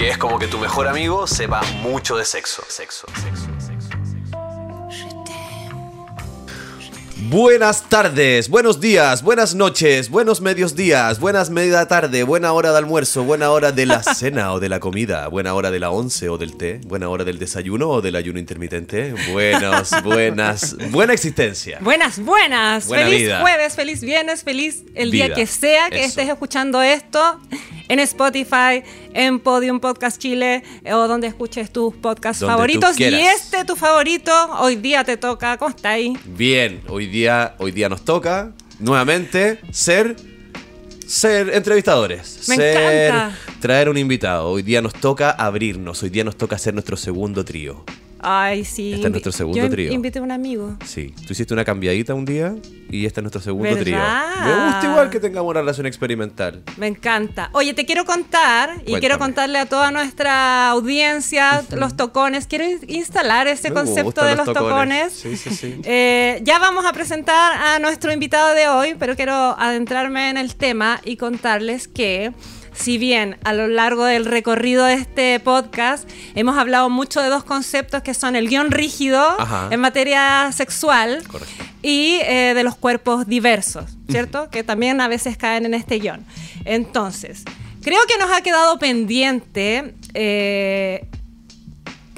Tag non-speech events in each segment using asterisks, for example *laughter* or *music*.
Que es como que tu mejor amigo sepa mucho de sexo. Sexo, sexo, sexo. Buenas tardes, buenos días, buenas noches, buenos medios días, buenas media tarde, buena hora de almuerzo, buena hora de la *laughs* cena o de la comida, buena hora de la once o del té, buena hora del desayuno o del ayuno intermitente. Buenos, *laughs* buenas, buena existencia. Buenas, buenas. Buena feliz vida. jueves, feliz viernes, feliz el día Vida. que sea que Eso. estés escuchando esto. En Spotify, en Podium Podcast Chile eh, o donde escuches tus podcasts Donde favoritos. Y este tu favorito, hoy día te toca. ¿Cómo está ahí? Bien, hoy día, hoy día nos toca nuevamente ser ser entrevistadores, Me ser encanta. traer un invitado. Hoy día nos toca abrirnos, hoy día nos toca hacer nuestro segundo trío. Ay, sí. Este es nuestro segundo Yo trío. invité a un amigo. Sí, tú hiciste una cambiadita un día y este es nuestro segundo ¿Verdad? trío. Me gusta igual que tengamos una relación experimental. Me encanta. Oye, te quiero contar y quiero contarle a toda nuestra audiencia los tocones. Quiero in- instalar ese Me concepto de los los tocones. tocones. Sí, sí, sí. *laughs* Eh, ya vamos a presentar a nuestro invitado de hoy, pero quiero adentrarme en el tema y contarles que si bien a lo largo del recorrido de este podcast hemos hablado mucho de dos conceptos que son el guion rígido Ajá. en materia sexual Correcto. y eh, de los cuerpos diversos, ¿cierto? Que también a veces caen en este guion. Entonces, creo que nos ha quedado pendiente eh,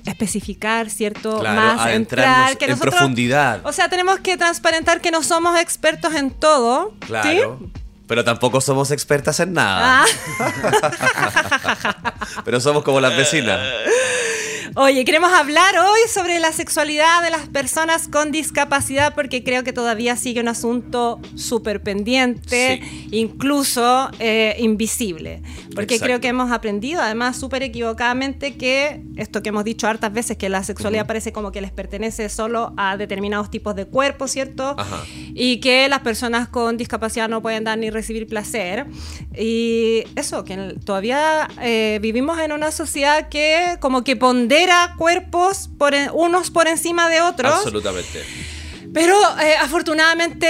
especificar, ¿cierto? Claro, Más adentrarnos entrar, que en nosotros- profundidad. O sea, tenemos que transparentar que no somos expertos en todo. Claro. ¿sí? Pero tampoco somos expertas en nada. Ah, *laughs* Pero somos como las vecinas. Oye, queremos hablar hoy sobre la sexualidad de las personas con discapacidad porque creo que todavía sigue un asunto súper pendiente, Sí. incluso eh, invisible. Porque Exacto. creo que hemos aprendido, además súper equivocadamente, que esto que hemos dicho hartas veces, que la sexualidad parece como que les pertenece solo a determinados tipos de cuerpos, ¿cierto? Ajá. Y que las personas con discapacidad no pueden dar ni recibir placer. Y eso, que todavía eh, vivimos en una sociedad que como que pondera cuerpos por en- unos por encima de otros. Absolutamente. Pero eh, afortunadamente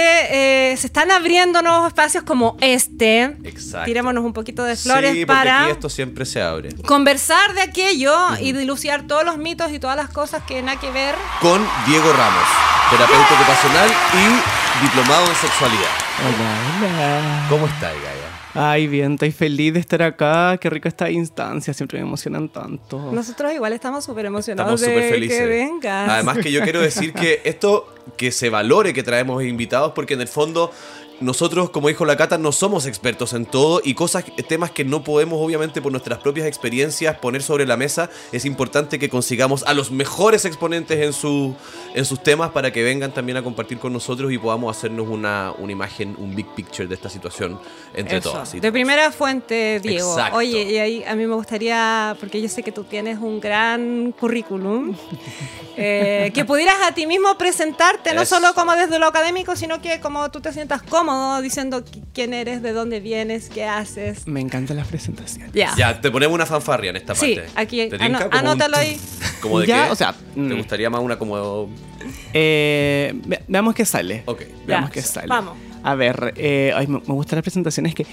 eh, se están abriendo nuevos espacios como este. Exacto. Tirémonos un poquito de flores sí, para aquí esto siempre se abre. conversar de aquello y dilucidar todos los mitos y todas las cosas que nada que ver. Con Diego Ramos, terapeuta ocupacional y diplomado en sexualidad. Hola, hola. ¿Cómo está, Gaia? Ay, bien, estoy feliz de estar acá. Qué rica esta instancia, siempre me emocionan tanto. Nosotros igual estamos súper emocionados Estamos súper de felices. que vengas. Además que yo quiero decir que *laughs* esto, que se valore que traemos invitados, porque en el fondo nosotros, como dijo la Cata, no somos expertos en todo y cosas, temas que no podemos obviamente por nuestras propias experiencias poner sobre la mesa. Es importante que consigamos a los mejores exponentes en, su, en sus temas para que vengan también a compartir con nosotros y podamos hacernos una, una imagen, un big picture de esta situación entre Eso, todas. y De todos. primera fuente, Diego. Exacto. Oye, y ahí a mí me gustaría, porque yo sé que tú tienes un gran currículum, *laughs* eh, que pudieras a ti mismo presentarte, no Eso. solo como desde lo académico, sino que como tú te sientas cómodo diciendo qui- quién eres, de dónde vienes, qué haces. Me encantan las presentaciones. Ya. Ya, te ponemos una fanfarria en esta Sí, parte. aquí, ¿Te ano- tinca? Como un anótalo ahí. *laughs* ¿Como de Ya, qué? o sea, ¿Te mm. gustaría más una como... Eh, ve- veamos qué sale. Ok. Veamos Ya, qué sale. vamos. A ver, eh, ay, me, me gustan las presentaciones que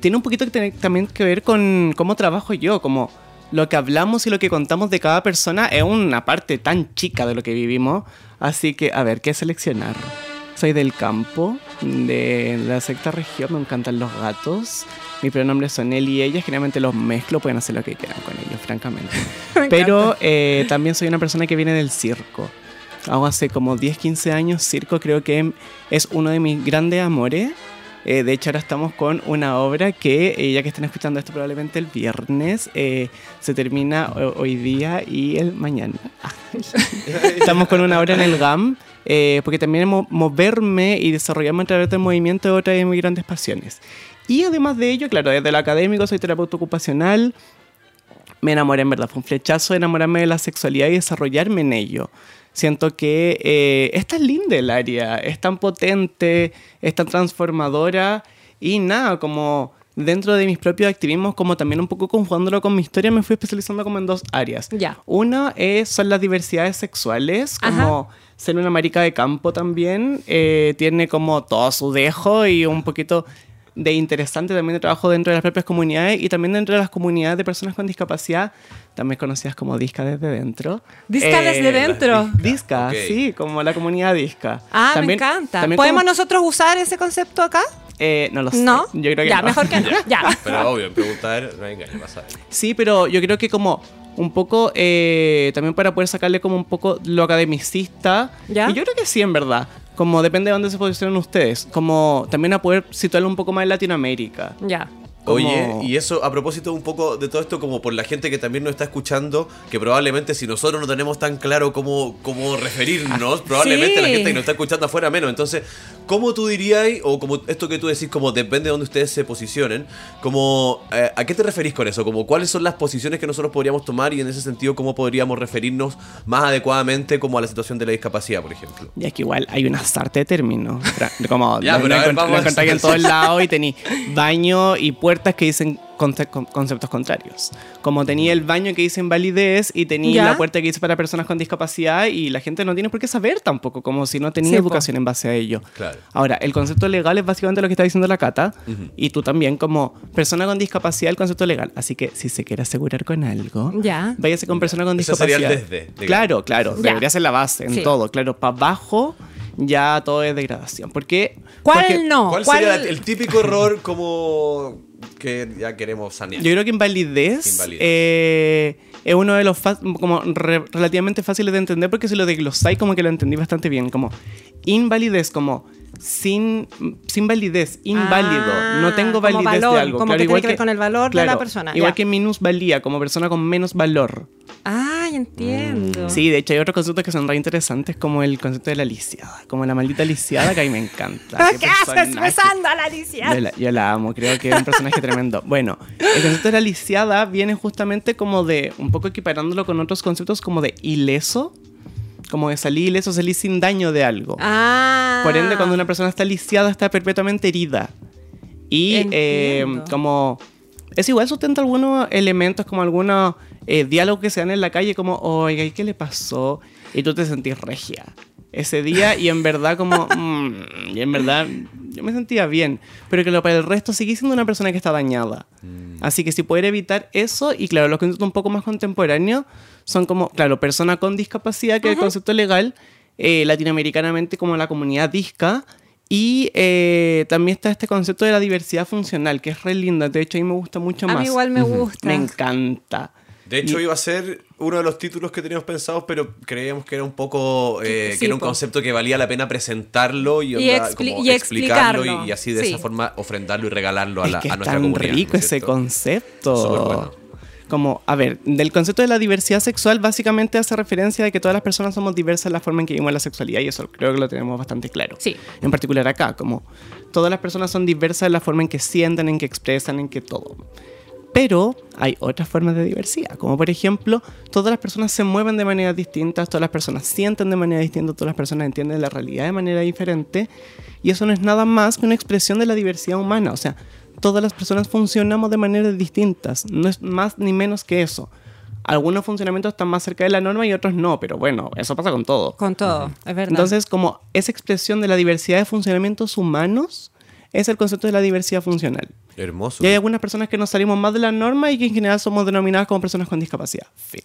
tiene un poquito que tener- también que ver con cómo trabajo yo, como lo que hablamos y lo que contamos de cada persona es una parte tan chica de lo que vivimos. Así que, a ver, ¿qué seleccionar? Soy del campo, de la sexta región, me encantan los gatos. Mis pronombres son él y ella, generalmente los mezclo, pueden hacer lo que quieran con ellos, francamente. *laughs* Me Pero eh, también soy una persona que viene del circo. Hago hace como 10, 15 años circo, creo que es uno de mis grandes amores. Eh, de hecho, ahora estamos con una obra que, eh, ya que están escuchando esto probablemente el viernes, eh, se termina ho- hoy día y el mañana. *laughs* estamos con una obra en el GAM, eh, porque también mo- moverme y desarrollarme a través del movimiento es otra de mis grandes pasiones. Y además de ello, claro, desde lo académico soy terapeuta ocupacional, me enamoré en verdad. Fue un flechazo de enamorarme de la sexualidad y desarrollarme en ello. Siento que eh, es tan linda el área, es tan potente, es tan transformadora y nada, como dentro de mis propios activismos, como también un poco conjugándolo con mi historia, me fui especializando como en dos áreas. Ya. Una es, son las diversidades sexuales, como ser una marica de campo también, eh, tiene como todo su dejo y un poquito de interesante también de trabajo dentro de las propias comunidades y también dentro de las comunidades de personas con discapacidad, también conocidas como Disca desde dentro. Disca Eh, desde dentro. Disca, Ok. sí, como la comunidad Disca. Ah, También- me encanta. también ¿Podemos como- nosotros usar ese concepto acá? Eh, no lo sé. ¿No? Yo creo que ya, no. mejor que no. *laughs* Ya. Pero obvio, preguntar, no hay engaño, vas a ver. Sí, pero yo creo que como un poco, eh, también para poder sacarle como un poco lo academicista. ¿Ya? Y yo creo que sí, en verdad. Como depende de dónde se posicionen ustedes. Como también a poder situarlo un poco más en Latinoamérica. Ya. Como- Oye, y eso a propósito un poco de todo esto, como por la gente que también nos está escuchando, que probablemente si nosotros no tenemos tan claro cómo, cómo referirnos, probablemente Sí. la gente que nos está escuchando afuera menos. Entonces, ¿cómo tú dirías, o como esto que tú decís, como depende de dónde ustedes se posicionen, como eh, ¿a qué te referís con eso? Como cuáles son las posiciones que nosotros podríamos tomar y en ese sentido cómo podríamos referirnos más adecuadamente como a la situación de la discapacidad, por ejemplo? Ya que igual hay una sarta de términos. Como *laughs* Ya, lo, lo encontráis en todos lados y tení baño y puertas que dicen conce- con- conceptos contrarios. Como tenía el baño que dice invalidez y tenía Ya. la puerta que dice para personas con discapacidad y la gente no tiene por qué saber tampoco, como si no tenía Sí, po. educación en base a ello. Claro. Ahora, el concepto legal es básicamente lo que está diciendo la Cata y tú también como persona con discapacidad el concepto legal. Así que si se quiere asegurar con algo, Ya. váyase con persona con sería discapacidad. el desde, claro, claro, Ya. debería ser la base en Sí. todo. Claro, para abajo ya todo es degradación. Porque, ¿Cuál porque no? ¿Cuál, sería el típico error como que ya queremos sanear? Yo creo que invalidez, Invalidez. eh, es uno de los como re- relativamente fáciles de entender porque si lo desglosáis como que lo entendí bastante bien. Como invalidez, como sin, sin validez, inválido. Ah, no tengo como validez valor, de algo. como que tiene que ver con el valor de la persona, Igual ya. que minusvalía, como persona con menos valor. Ay, entiendo. Sí, de hecho hay otros conceptos que son re interesantes como el concepto de la lisiada, como la maldita lisiada que a mí me encanta. *laughs* ¿Qué, haces personaje. besando a la Alicia? Yo la, yo la amo, creo que es un personaje tremendo. Bueno, el concepto de la lisiada viene justamente como de, un poco equiparándolo con otros conceptos como de ileso, como de salir ileso, salir sin daño de algo. Ah. Por ende, cuando una persona está lisiada, está perpetuamente herida. Y eh, como... Es igual, sustenta algunos elementos, como algunos eh, diálogos que se dan en la calle, como, oiga, ¿y qué le pasó? Y tú te sentís regia ese día y en verdad como... *laughs* mm, y en verdad yo me sentía bien. Pero que lo, para el resto sigue siendo una persona que está dañada. Así que si poder evitar eso, y claro, los conceptos un poco más contemporáneos son como, claro, persona con discapacidad, que es el concepto legal, eh, latinoamericanamente como la comunidad disca. Y eh, también está este concepto de la diversidad funcional, que es re linda. De hecho, a mí me gusta mucho A más. mí igual me gusta. Me encanta. De hecho, Y- iba a ser uno de los títulos que teníamos pensados, pero creíamos que era un poco. eh, Sí, que era un po. concepto que valía la pena presentarlo y, Y onda, expli- como y explicarlo explicarlo. y, y así de Sí. esa forma ofrendarlo y regalarlo a, es la, que a es nuestra tan comunidad. rico ¿no es ese cierto? concepto. Súper bueno. Como, a ver, del concepto de la diversidad sexual básicamente hace referencia de que todas las personas somos diversas en la forma en que vivimos la sexualidad y eso creo que lo tenemos bastante claro. Sí. En particular acá, como todas las personas son diversas en la forma en que sienten, en que expresan, en que todo. Pero hay otras formas de diversidad, como por ejemplo, todas las personas se mueven de maneras distintas, todas las personas sienten de manera distinta, todas las personas entienden la realidad de manera diferente, y eso no es nada más que una expresión de la diversidad humana, o sea, todas las personas funcionamos de maneras distintas, no es más ni menos que eso. Algunos funcionamientos están más cerca de la norma y otros no, pero bueno, eso pasa con todo. Con todo, es verdad. Entonces, como esa expresión de la diversidad de funcionamientos humanos es el concepto de la diversidad funcional. Hermoso. Y hay algunas personas que nos salimos más de la norma y que en general somos denominadas como personas con discapacidad. Fin.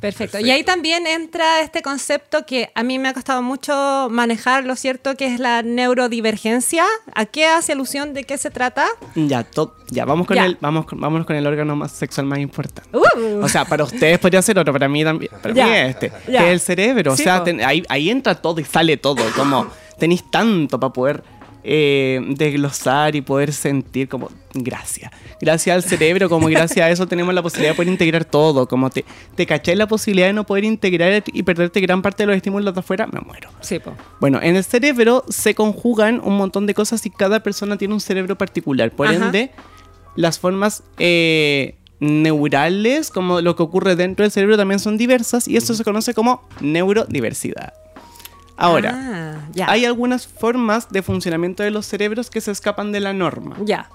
Perfecto. Y ahí también entra este concepto que a mí me ha costado mucho manejar, lo cierto, que es la neurodivergencia. ¿A qué hace alusión? ¿De qué se trata? Ya, to- ya vamos con Ya. el, vamos, con- vámonos con el órgano más sexual más importante. Uh. O sea, para ustedes podría ser otro, para mí también. Para Ya. mí es este, Ya. que es el cerebro. Sí, o sea, ten- ahí, ahí entra todo y sale todo. Como tenéis tanto para poder eh, desglosar y poder sentir como gracias. Gracias al cerebro, como *laughs* gracias a eso tenemos la posibilidad de poder integrar todo. Como te, te caché la posibilidad de no poder integrar y perderte gran parte de los estímulos de afuera, me muero. Sí, po. Bueno, en el cerebro se conjugan un montón de cosas y cada persona tiene un cerebro particular. Por Ajá. ende, las formas eh, neurales, como lo que ocurre dentro del cerebro, también son diversas y eso se conoce como neurodiversidad. Ahora, Ah, ya. hay algunas formas de funcionamiento de los cerebros que se escapan de la norma. Ya.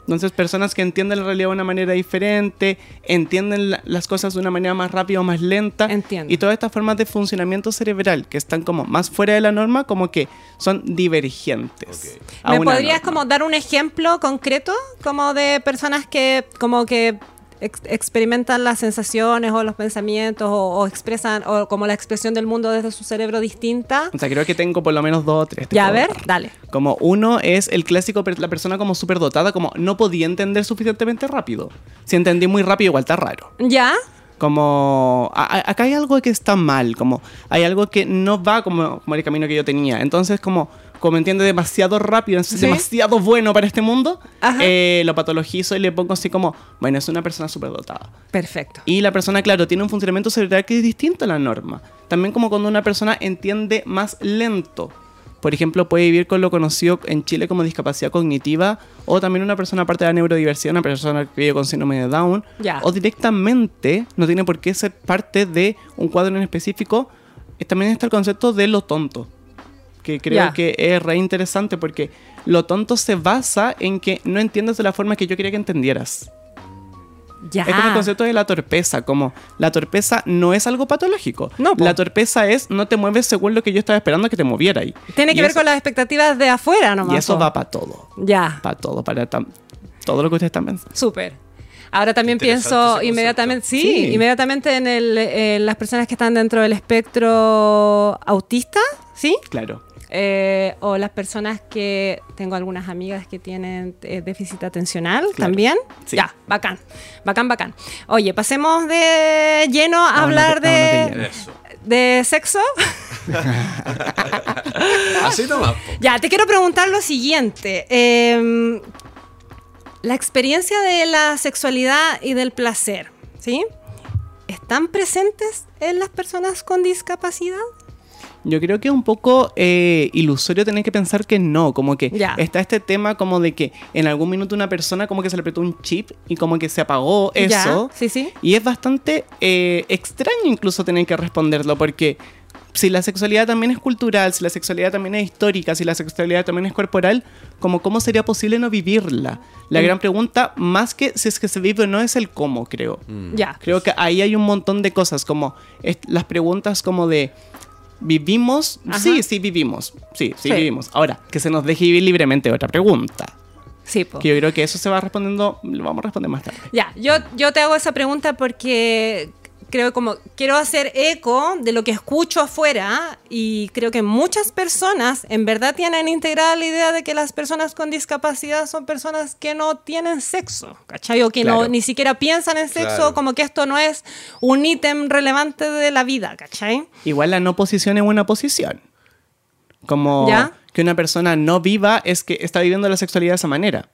Entonces, personas que entienden la realidad de una manera diferente, entienden la- las cosas de una manera más rápida o más lenta. Entiendo. Y todas estas formas de funcionamiento cerebral que están como más fuera de la norma, como que son divergentes. ¿Me podrías norma. como dar un ejemplo concreto como de personas que como que ex- experimentan las sensaciones o los pensamientos o, o expresan o como la expresión del mundo desde su cerebro distinta? O sea, creo que tengo por lo menos dos o tres. Ya, a ver, dar. dale. Como uno es el clásico, la persona como superdotada, como no podía entender suficientemente rápido. Si entendí muy rápido, igual está raro. ¿Ya? Como, a- acá hay algo que está mal, como hay algo que no va como, como el camino que yo tenía. Entonces, como, como entiende demasiado rápido, es Sí. demasiado bueno para este mundo, eh, lo patologizo y le pongo así como, bueno, es una persona superdotada. Perfecto. Y la persona, claro, tiene un funcionamiento cerebral que es distinto a la norma. También como cuando una persona entiende más lento. Por ejemplo, puede vivir con lo conocido en Chile como discapacidad cognitiva, o también una persona aparte de la neurodiversidad, una persona que vive con síndrome de Down, o directamente, no tiene por qué ser parte de un cuadro en específico. También está el concepto de lo tonto, que creo que es re interesante porque lo tonto se basa en que no entiendes de la forma que yo quería que entendieras. Ya. Es como el concepto de la torpeza, como la torpeza no es algo patológico. No, po. la torpeza es no te mueves según lo que yo estaba esperando que te moviera ahí. Tiene Y que ver eso- con las expectativas de afuera nomás. Y eso po. va para todo. Ya. Para todo, para todo lo que ustedes están pensando. Súper. Ahora también pienso inmediatamente, sí, Sí. inmediatamente en el, en las personas que están dentro del espectro autista, ¿sí? Claro. Eh, o las personas que tengo algunas amigas que tienen eh, déficit atencional Claro. también. Sí. Ya, bacán, bacán, bacán. Oye, pasemos de lleno a hablar de- de de, Eso. de sexo. *laughs* Así nomás. Ya, te quiero preguntar lo siguiente. Eh, la experiencia de la sexualidad y del placer, ¿sí? ¿Están presentes en las personas con discapacidad? Yo creo que es un poco eh, ilusorio tener que pensar que no, como que Ya. está este tema como de que en algún minuto una persona como que se le apretó un chip y como que se apagó Ya, eso. sí, sí. Y es bastante eh, extraño incluso tener que responderlo porque si la sexualidad también es cultural, si la sexualidad también es histórica, si la sexualidad también es corporal, como cómo sería posible no vivirla. La Mm. gran pregunta, más que si es que se vive o no, es el cómo, creo. Ya. Creo que ahí hay un montón de cosas, como las preguntas como de, ¿vivimos? Ajá. Sí, sí vivimos. Sí, sí, Sí. vivimos. Ahora, que se nos deje vivir libremente, otra pregunta. Sí, po. Que yo creo que eso se va respondiendo, lo vamos a responder más tarde. Ya, yo, yo te hago esa pregunta porque creo como quiero hacer eco de lo que escucho afuera y creo que muchas personas en verdad tienen integrada la idea de que las personas con discapacidad son personas que no tienen sexo, ¿cachai? O que no, Claro. ni siquiera piensan en sexo, Claro. como que esto no es un ítem relevante de la vida, ¿cachai? Igual la no posición es una posición. Como ¿Ya? que una persona no viva es que está viviendo la sexualidad de esa manera.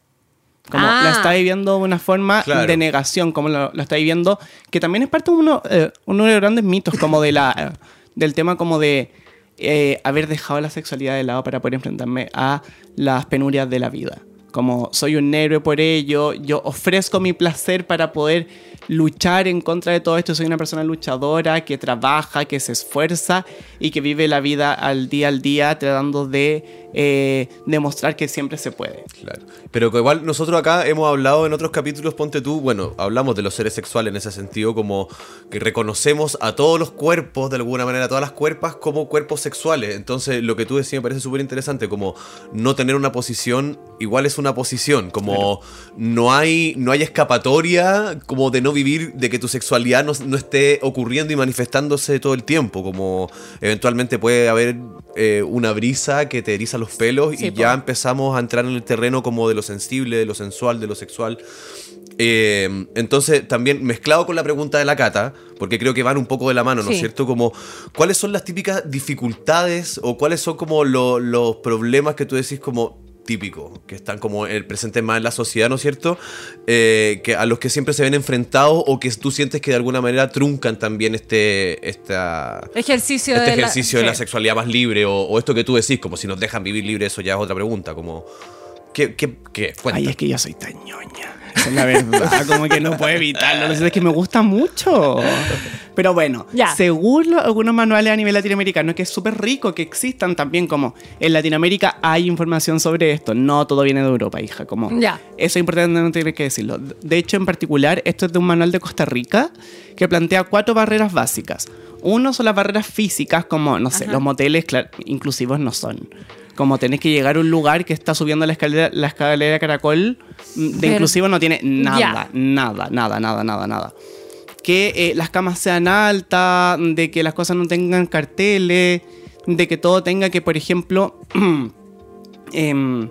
Como Ah. la está viviendo de una forma Claro. de negación, como lo, lo está viviendo, que también es parte de uno, eh, uno de los grandes mitos, como de la, eh, del tema como de eh, haber dejado la sexualidad de lado para poder enfrentarme a las penurias de la vida. Como soy un héroe por ello, yo ofrezco mi placer para poder luchar en contra de todo esto. Soy una persona luchadora que trabaja, que se esfuerza y que vive la vida al día al día tratando de eh, demostrar que siempre se puede. Claro. Pero igual nosotros acá hemos hablado en otros capítulos, ponte tú, bueno, hablamos de los seres sexuales en ese sentido, como que reconocemos a todos los cuerpos, de alguna manera, a todas las cuerpas como cuerpos sexuales. Entonces, lo que tú decías me parece súper interesante, como no tener una posición igual es una posición, como no, hay, no hay escapatoria como de no vivir, de que tu sexualidad no, no esté ocurriendo y manifestándose todo el tiempo, como eventualmente puede haber eh, una brisa que te eriza los pelos Sí, y po. ya empezamos a entrar en el terreno como de lo sensible, de lo sensual, de lo sexual. Eh, entonces, también mezclado con la pregunta de la Cata, porque creo que van un poco de la mano, ¿no es Sí. cierto? Como, ¿cuáles son las típicas dificultades o cuáles son como lo- los problemas que tú decís como típicos, que están como el presente más en la sociedad, ¿no es cierto? Eh, que a los que siempre se ven enfrentados o que tú sientes que de alguna manera truncan también este, esta, Ejercicio este de la- ejercicio de la sí. sexualidad más libre o, o esto que tú decís, como si nos dejan vivir libre, eso ya es otra pregunta, como... ¿Qué? qué, qué? Cuenta. Ay, es que yo soy tan ñoña. *laughs* la verdad, como que no puedo evitarlo, es que me gusta mucho. Pero bueno, Ya. según algunos manuales a nivel latinoamericano, que es súper rico que existan también, como en Latinoamérica hay información sobre esto, no todo viene de Europa, hija, como Ya. eso es importante no tener que decirlo. De hecho, en particular, esto es de un manual de Costa Rica que plantea cuatro barreras básicas. Uno son las barreras físicas, como, no sé, Ajá. los moteles inclusivos no son. Como tenés que llegar a un lugar que está subiendo la escalera, la escalera caracol, mm, de Pero- inclusivo no tiene nada, nada, nada, nada, nada, nada. Que eh, las camas sean altas, de que las cosas no tengan carteles, de que todo tenga que, por ejemplo, *clears throat* em,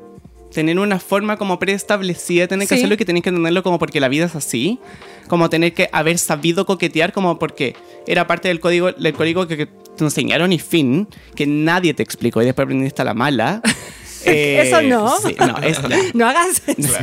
tener una forma como preestablecida, tener que Sí. hacerlo y que tenéis que entenderlo como porque la vida es así, como tener que haber sabido coquetear como porque era parte del código, del código que, que te enseñaron y fin, que nadie te explicó y después aprendiste a la mala. Eh, Eso no. sí, no, es. No hagas eso.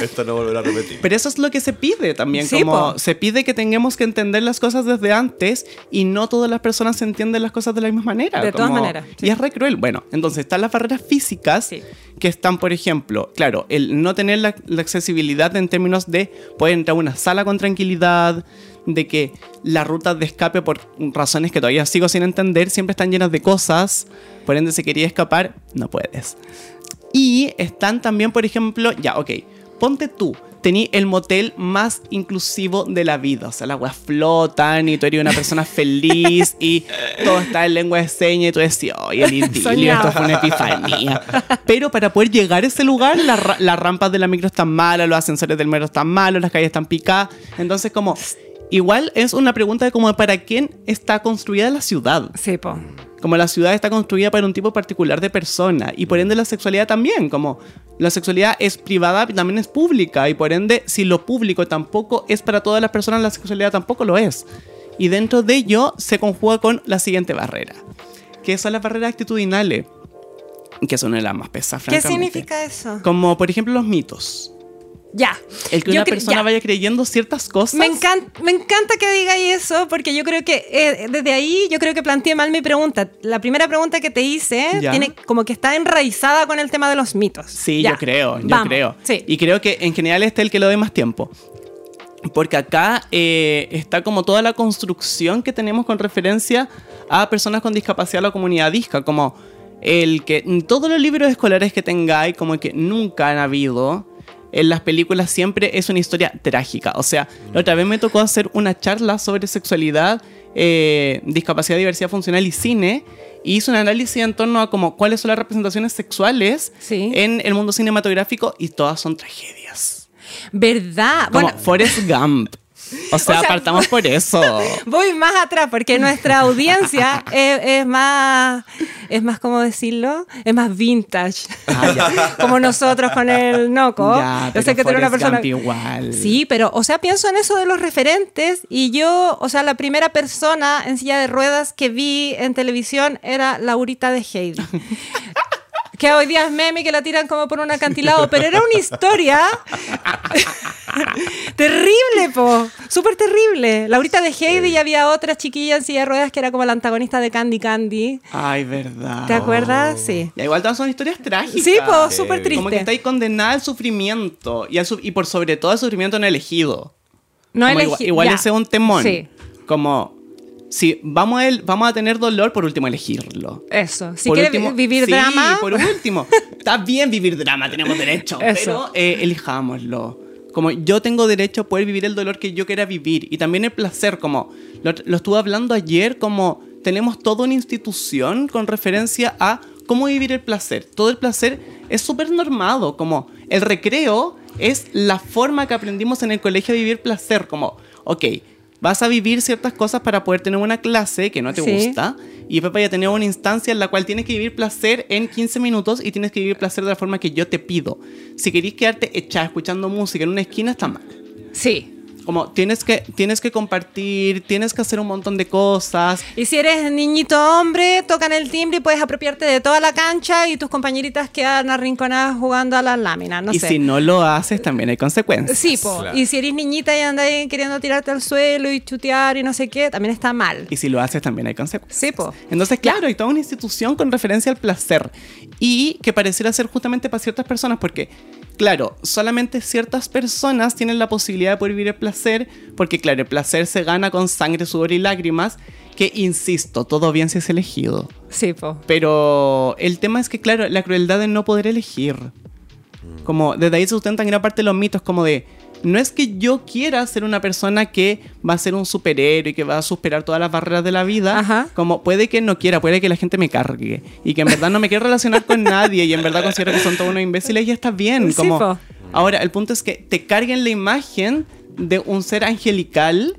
Esto no volverá a repetir. Pero eso es lo que se pide también, Sí, como po. se pide que tengamos que entender las cosas desde antes y no todas las personas entienden las cosas de la misma manera. De todas maneras, sí. Y es re cruel. Bueno, entonces están las barreras físicas Sí. que están, por ejemplo, claro, el no tener la, la accesibilidad en términos de poder entrar a una sala con tranquilidad, de que las rutas de escape por razones que todavía sigo sin entender siempre están llenas de cosas, por ende si quería escapar, no puedes. Y están también, por ejemplo, ya, ok, ponte tú, tení el motel más inclusivo de la vida. O sea, las weas flotan y tú eres una persona *laughs* feliz y todo está en lengua de señas y tú decís, oye, el idilio, esto fue una epifanía. Pero para poder llegar a ese lugar, la las rampas de la micro están malas, los ascensores del metro están malos, las calles están picadas. Entonces, como, igual es una pregunta de como para quién está construida la ciudad. Sí, po. Como la ciudad está construida para un tipo particular de persona y por ende la sexualidad también, como la sexualidad es privada y también es pública y por ende si lo público tampoco es para todas las personas, la sexualidad tampoco lo es. Y dentro de ello se conjuga con la siguiente barrera, que son las barreras actitudinales, que son las más pesadas. ¿Qué significa eso? Como por ejemplo los mitos. Ya. El que Yo una persona ya. vaya creyendo ciertas cosas. Me encanta, me encanta que digáis eso, porque yo creo que eh, desde ahí yo creo que planteé mal mi pregunta. La primera pregunta que te hice Ya. tiene como que está enraizada con el tema de los mitos. Sí, Ya. yo creo, yo Vamos. creo. Sí. Y creo que en general este es el que le doy más tiempo. Porque acá eh, está como toda la construcción que tenemos con referencia a personas con discapacidad o la comunidad disca, como el que en todos los libros escolares que tengáis, como que nunca han habido, en las películas siempre es una historia trágica. O sea, la otra vez me tocó hacer una charla sobre sexualidad, eh, discapacidad, diversidad funcional y cine. Y hice un análisis en torno a como cuáles son las representaciones sexuales Sí. en el mundo cinematográfico y todas son tragedias. ¿Verdad? Como Bueno, Forrest Gump. O sea, sea, partamos por eso. *laughs* voy más atrás porque nuestra audiencia *laughs* es, es más, es más, ¿cómo decirlo? Es más vintage. Ah. *laughs* Como nosotros con el Noco. Ya, Yo sé que eres una persona... Igual. Sí, pero, o sea, pienso en eso de los referentes y yo, o sea, la primera persona en silla de ruedas que vi en televisión era Laurita de Heidi. Que hoy día es meme y que la tiran como por un acantilado, pero era una historia *laughs* terrible, po, súper terrible. Laurita de Heidi y había otra chiquilla en silla de ruedas que era como la antagonista de Candy Candy. Ay, verdad. ¿Te acuerdas? Sí. Ya, igual todas son historias trágicas. Sí, po, súper Heavy. Como que triste. estáis condenada al sufrimiento y, al su- y por sobre todo al sufrimiento no elegido. No Como elegí- igual, igual ese es un temón. Sí, Como, si vamos a, el- vamos a tener dolor, por último elegirlo. eso. Si Por quieres último- vivir sí, drama, por último. Está bien vivir drama, tenemos derecho. *laughs* Eso. Pero eh, elijámoslo. Como yo tengo derecho a poder vivir el dolor que yo quiera vivir. Y también el placer, como lo, lo estuve hablando ayer, como tenemos toda una institución con referencia a cómo vivir el placer. Todo el placer es súper normado. Como el recreo es la forma que aprendimos en el colegio a vivir placer. Como, ok, vas a vivir ciertas cosas para poder tener una clase que no te Sí. gusta. Y después vaya a tener una instancia en la cual tienes que vivir placer en 15 minutos y tienes que vivir placer de la forma que yo te pido. Si queréis quedarte echada escuchando música en una esquina, está mal. sí. Como tienes que, tienes que compartir, tienes que hacer un montón de cosas. Y si eres niñito hombre, tocan el timbre y puedes apropiarte de toda la cancha y tus compañeritas quedan arrinconadas jugando a las láminas, no y sé. si no lo haces, también hay consecuencias. Sí, po. Claro. Y si eres niñita y andas ahí queriendo tirarte al suelo y chutear y no sé qué, también está mal. Y si lo haces, también hay consecuencias. Sí, po. Entonces, claro, hay toda una institución con referencia al placer y que pareciera ser justamente para ciertas personas porque claro, solamente ciertas personas tienen la posibilidad de poder vivir el placer, porque claro, el placer se gana con sangre, sudor y lágrimas, que insisto, todo bien si es elegido. Sí, po. Pero el tema es que, claro, la crueldad de no poder elegir. Como desde ahí se sustentan gran parte de los mitos, como de. No es que yo quiera ser una persona que va a ser un superhéroe y que va a superar todas las barreras de la vida. Ajá. Como puede que no quiera, puede que la gente me cargue. Y que en verdad no me quiero relacionar con nadie y en verdad considero que son todos unos imbéciles y está bien. Como, ahora, el punto es que te carguen la imagen de un ser angelical.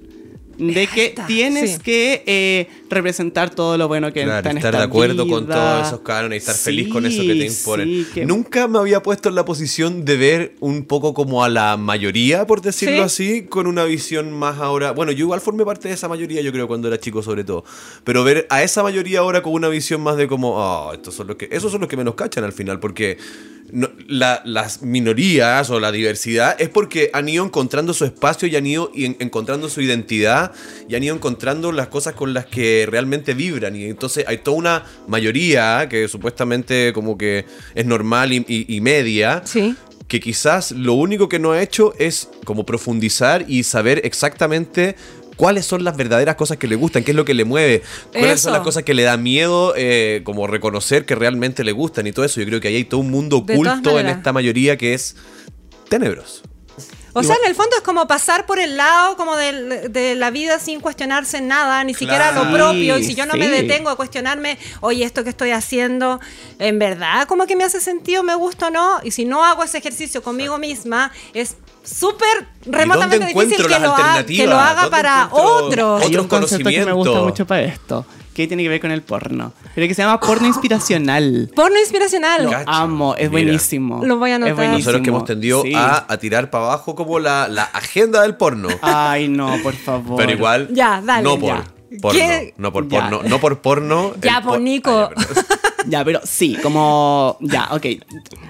De que tienes sí. que eh, representar todo lo bueno que Claro, está en estar esta de acuerdo con todos esos cánones y estar feliz con eso que te imponen. sí, que- Nunca me había puesto en la posición de ver un poco como a la mayoría, por decirlo así, con una visión más ahora. Bueno, yo igual formé parte de esa mayoría, yo creo, cuando era chico, sobre todo. Pero ver a esa mayoría ahora con una visión más de como, ah, estos son los que. Esos son los que menos cachan al final, porque. No- la- las minorías o la diversidad es porque han ido encontrando su espacio y han ido encontrando su identidad y han ido encontrando las cosas con las que realmente vibran y entonces hay toda una mayoría que supuestamente como que es normal y, y- y media Sí. que quizás lo único que no ha hecho es como profundizar y saber exactamente cuáles son las verdaderas cosas que le gustan, qué es lo que le mueve, cuáles Eso. son las cosas que le da miedo eh, como reconocer que realmente le gustan y todo eso. Yo creo que ahí hay todo un mundo oculto en esta mayoría que es tenebroso. O sea, en el fondo es como pasar por el lado como de, la vida sin cuestionarse nada, ni siquiera Claro. lo propio. Y si yo no me detengo a cuestionarme, oye, esto que estoy haciendo, ¿en verdad como que me hace sentido, me gusta o no? Y si no hago ese ejercicio conmigo misma, es súper remotamente difícil que lo, ha- que lo haga ¿Dónde para encuentro otros. Hay un concepto que me gusta mucho para esto, que tiene que ver con el porno, pero que se llama porno *gasps* inspiracional. Porno inspiracional. Lo Cacha, amo, es mira. buenísimo. Lo voy a anotar. Es buenísimo. Nosotros que hemos tendido Sí. a, a tirar para abajo como la, la agenda del porno. Ay, no, por favor. Pero igual, Ya, dale, no por ya. porno, ¿Qué? no por Ya. porno, no por porno. Ya, por- Nico. Ah, *laughs* *laughs* ya, pero sí, como. Ya, ok.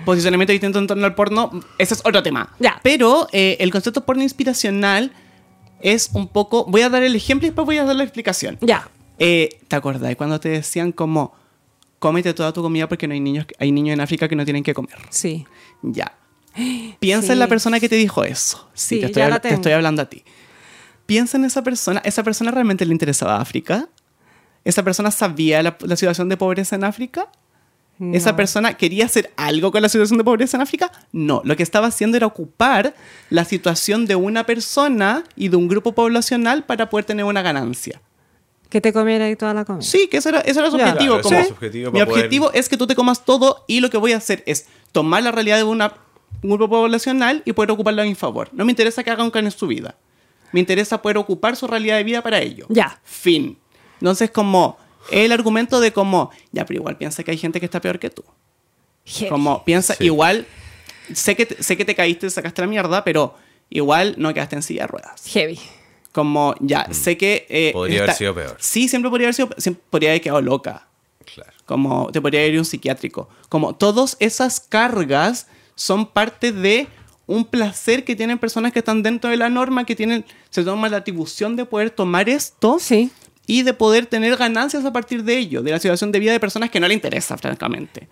Posicionamiento distinto en torno al porno, ese es otro tema. Ya. Pero eh, el concepto porno inspiracional es un poco. Voy a dar el ejemplo y después voy a dar la explicación. Ya. Eh, ¿Te acordás cuando te decían como. Cómete toda tu comida porque no hay niños, hay niños en África que no tienen que comer? Sí. Ya. *gasps* Piensa Sí. en la persona que te dijo eso. Sí, Sí, te, estoy, te estoy hablando a ti. Piensa en esa persona. ¿Esa persona realmente le interesaba África? ¿Esa persona sabía la, la situación de pobreza en África? ¿Esa persona quería hacer algo con la situación de pobreza en África? No, lo que estaba haciendo era ocupar la situación de una persona y de un grupo poblacional para poder tener una ganancia. Que te comiera ahí toda la comida. Sí, que ese era, ese era su Ya. objetivo. Claro, como, su objetivo mi poder- objetivo es que tú te comas todo y lo que voy a hacer es tomar la realidad de una, un grupo poblacional y poder ocuparla a mi favor. No me interesa que hagan con su vida. Me interesa poder ocupar su realidad de vida para ello. Ya. Fin. Entonces, como el argumento de como, ya, pero igual piensa que hay gente que está peor que tú. Heavy. Como piensa, Sí. igual, sé que, te- sé que te caíste, sacaste la mierda, pero igual no quedaste en silla de ruedas. Heavy. Como, ya, sé que... eh, Podría haber sido peor. Sí, siempre podría haber sido... Siempre podría haber quedado loca. Claro. Como te podría ir a un psiquiátrico. Como todas esas cargas son parte de un placer que tienen personas que están dentro de la norma, que tienen, se toman la atribución de poder tomar esto Sí. Y de poder tener ganancias a partir de ello, de la situación de vida de personas que no le interesa, francamente.